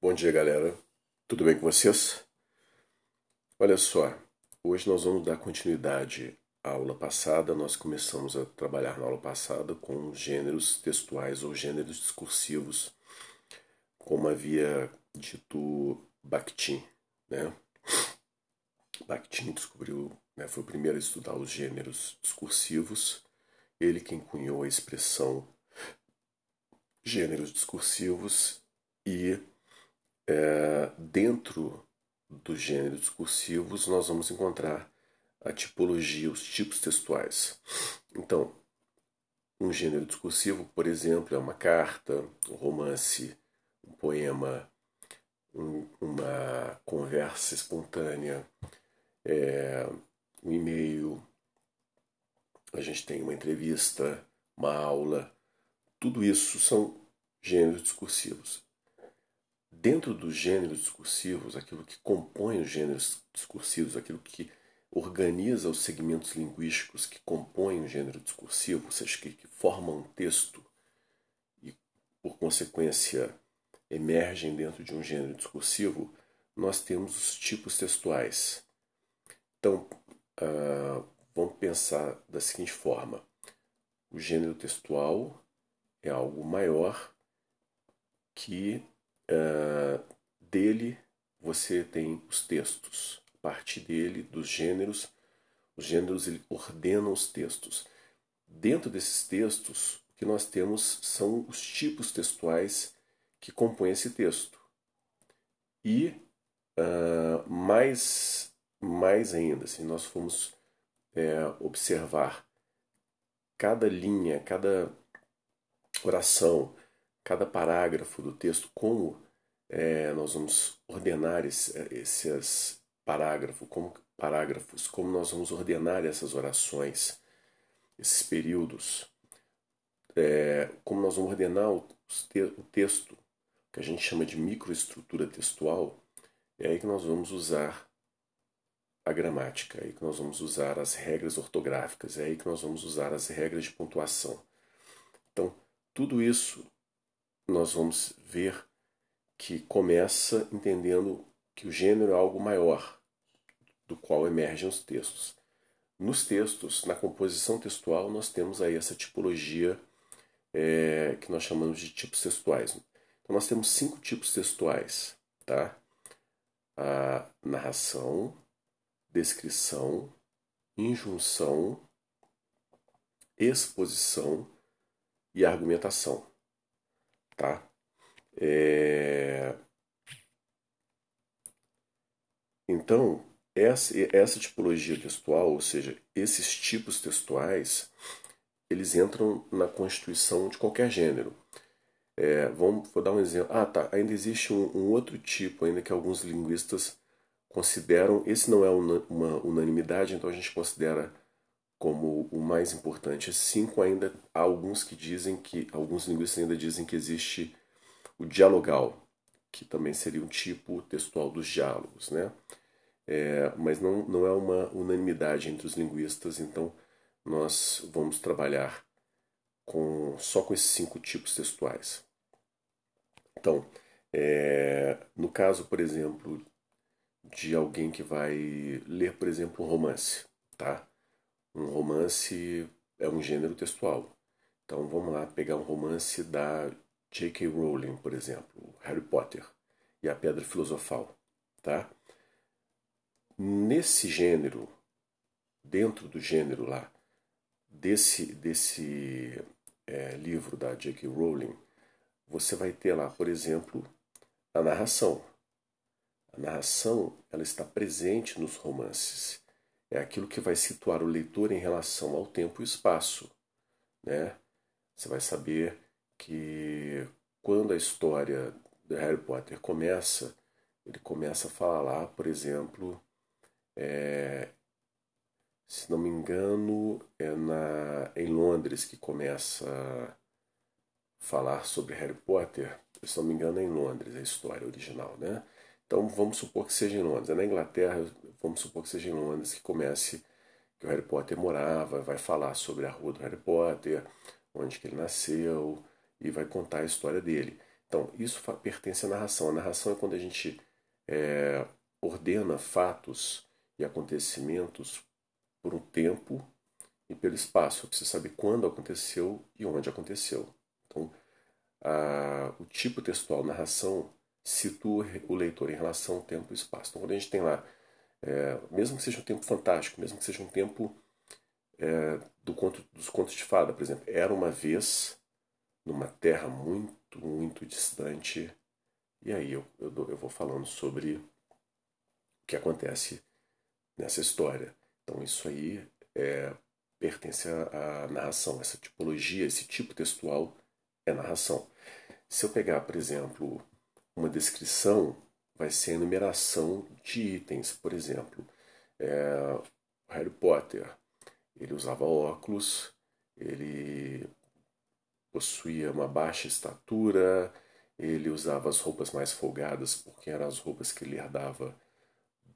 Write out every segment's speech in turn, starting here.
Bom dia, galera. Tudo bem com vocês? Olha só, hoje nós vamos dar continuidade à aula passada. Nós começamos a trabalhar na aula passada com gêneros textuais ou gêneros discursivos, como havia dito Bakhtin, né? Bakhtin descobriu, né, foi o primeiro a estudar os gêneros discursivos. Ele quem cunhou a expressão gêneros discursivos e é, dentro dos gêneros discursivos nós vamos encontrar a tipologia, os tipos textuais. Então, um gênero discursivo, por exemplo, é uma carta, um romance, um poema, um, uma conversa espontânea, é, um e-mail, a gente tem uma entrevista, uma aula, tudo isso são gêneros discursivos. Dentro dos gêneros discursivos, aquilo que compõe os gêneros discursivos, aquilo que organiza os segmentos linguísticos que compõem o gênero discursivo, ou seja, que, que formam um texto e, por consequência, emergem dentro de um gênero discursivo, nós temos os tipos textuais. Então, uh, vamos pensar da seguinte forma: o gênero textual é algo maior que uh, dele você tem os textos. A partir dele, dos gêneros, os gêneros ele ordenam os textos. Dentro desses textos, o que nós temos são os tipos textuais que compõem esse texto. E uh, mais, mais ainda, se nós formos é, observar cada linha, cada oração, cada parágrafo do texto, como é, nós vamos ordenar esse, esses parágrafos, como parágrafos, como nós vamos ordenar essas orações, esses períodos, é, como nós vamos ordenar o, o texto, que a gente chama de microestrutura textual, é aí que nós vamos usar a gramática, é aí que nós vamos usar as regras ortográficas, é aí que nós vamos usar as regras de pontuação. Então, tudo isso nós vamos ver que começa entendendo que o gênero é algo maior, do qual emergem os textos. Nos textos, na composição textual, nós temos aí essa tipologia é, que nós chamamos de tipos textuais. Então, nós temos cinco tipos textuais, tá? A narração, descrição, injunção, exposição e argumentação, tá? É... Então, essa, essa tipologia textual, ou seja, esses tipos textuais, eles entram na constituição de qualquer gênero. É, vamos, vou dar um exemplo. Ah, tá. Ainda existe um, um, outro tipo, ainda que alguns linguistas consideram. Esse não é uma, uma unanimidade, então a gente considera como o mais importante. Cinco ainda há alguns que dizem que alguns linguistas ainda dizem que existe o dialogal, que também seria um tipo textual dos diálogos, né? É, mas não, não é uma unanimidade entre os linguistas, então nós vamos trabalhar com só com esses cinco tipos textuais. Então, é, no caso, por exemplo, de alguém que vai ler, por exemplo, um romance, tá? Um romance é um gênero textual. Então vamos lá pegar um romance da J.K. Rowling, por exemplo, Harry Potter e a Pedra Filosofal, tá? Nesse gênero, dentro do gênero lá, desse, desse é, livro da J.K. Rowling, você vai ter lá, por exemplo, a narração. A narração ela está presente nos romances. É aquilo que vai situar o leitor em relação ao tempo e espaço. Né? Você vai saber que quando a história de Harry Potter começa, ele começa a falar, por exemplo, é, se não me engano, é na, em Londres que começa a falar sobre Harry Potter. Se não me engano, é em Londres a história original, né? Então vamos supor que seja em Londres. É na Inglaterra, vamos supor que seja em Londres que comece que o Harry Potter morava, vai falar sobre a rua do Harry Potter, onde que ele nasceu, e vai contar a história dele. Então, isso pertence à narração. A narração é quando a gente é, ordena fatos e acontecimentos por um tempo e pelo espaço. Você sabe quando aconteceu e onde aconteceu. Então, a, o tipo textual narração situa o leitor em relação ao tempo e espaço. Então, quando a gente tem lá, é, mesmo que seja um tempo fantástico, mesmo que seja um tempo é, do conto, dos contos de fada, por exemplo, era uma vez numa terra muito, muito distante. E aí eu, eu, eu vou falando sobre o que acontece nessa história. Então, isso aí é, pertence à, à narração. Essa tipologia, esse tipo textual é narração. Se eu pegar, por exemplo, uma descrição, vai ser a enumeração de itens. Por exemplo, é, Harry Potter, ele usava óculos, ele possuía uma baixa estatura, ele usava as roupas mais folgadas porque eram as roupas que ele herdava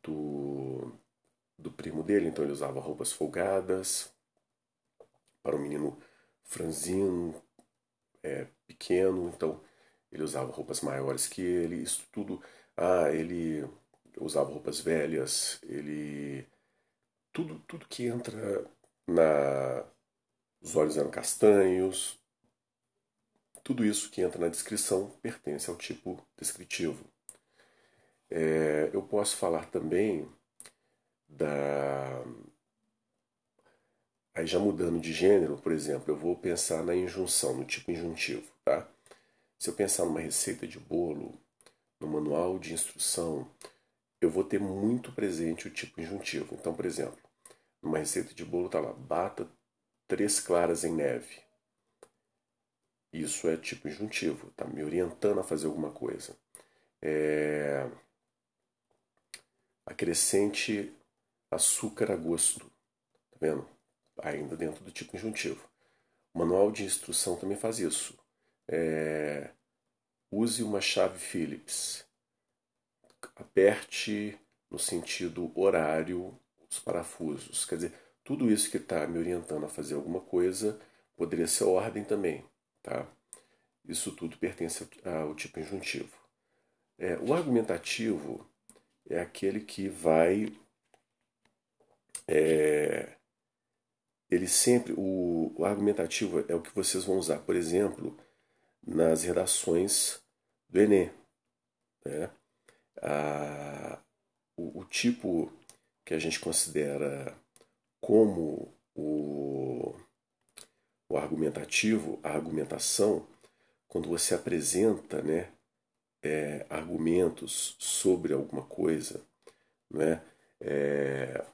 do, do primo dele, então ele usava roupas folgadas. Para um menino franzino, é, pequeno, então ele usava roupas maiores que ele, isso tudo. Ah, ele usava roupas velhas, ele. Tudo, tudo que entra na. Os olhos eram castanhos. Tudo isso que entra na descrição pertence ao tipo descritivo. É, eu posso falar também da. Aí já mudando de gênero, por exemplo, eu vou pensar na injunção, no tipo injuntivo, tá? Se eu pensar numa receita de bolo, no manual de instrução, eu vou ter muito presente o tipo injuntivo. Então, por exemplo, numa receita de bolo está lá, bata três claras em neve. Isso é tipo injuntivo, está me orientando a fazer alguma coisa. É... Acrescente açúcar a gosto. Tá vendo? Ainda dentro do tipo injuntivo. O manual de instrução também faz isso. É... Use uma chave Phillips. Aperte no sentido horário os parafusos. Quer dizer, tudo isso que está me orientando a fazer alguma coisa poderia ser ordem também. Tá? Isso tudo pertence ao tipo injuntivo. É, o argumentativo é aquele que vai. É, ele sempre. O, o argumentativo é o que vocês vão usar, por exemplo, nas redações do Enem. Né? O, o, tipo que a gente considera como o, o argumentativo, a argumentação, quando você apresenta né, é, argumentos sobre alguma coisa, né, é,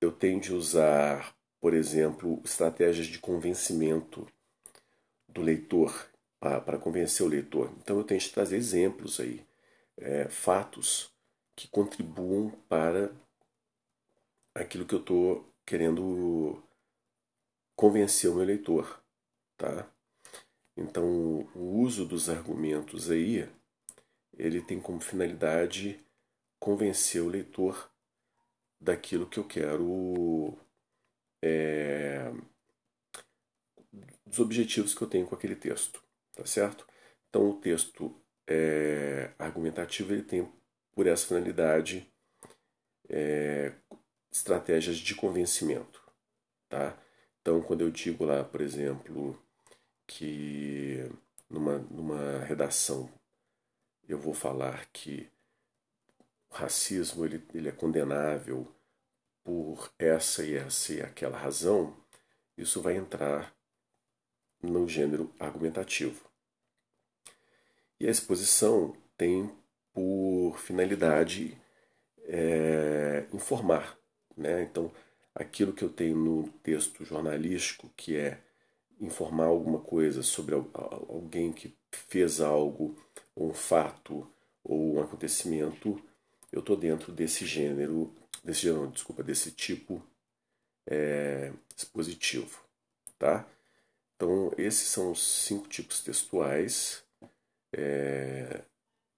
eu tendo a usar, por exemplo, estratégias de convencimento do leitor para convencer o leitor. Então eu tenho que trazer exemplos aí, é, fatos que contribuam para aquilo que eu estou querendo convencer o meu leitor, tá? Então o uso dos argumentos aí ele tem como finalidade convencer o leitor daquilo que eu quero é, dos objetivos que eu tenho com aquele texto tá certo? Então o texto é, argumentativo ele tem por essa finalidade é, estratégias de convencimento, tá? Então quando eu digo lá, por exemplo, que numa, numa redação eu vou falar que o racismo ele, ele é condenável por essa e essa e aquela razão, isso vai entrar no gênero argumentativo. E a exposição tem por finalidade é, informar. Né? Então, aquilo que eu tenho no texto jornalístico, que é informar alguma coisa sobre alguém que fez algo, ou um fato, ou um acontecimento, eu estou dentro desse gênero, desse gênero, desculpa, desse tipo é, expositivo, tá? Então, esses são os cinco tipos textuais. É,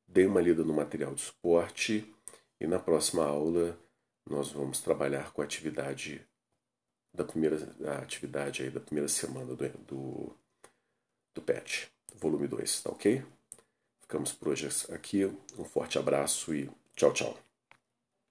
dei uma lida no material de suporte e na próxima aula nós vamos trabalhar com a atividade da primeira a atividade aí da primeira semana do, do, do PET. volume 2, tá ok? Ficamos por hoje aqui. Um forte abraço e tchau, tchau.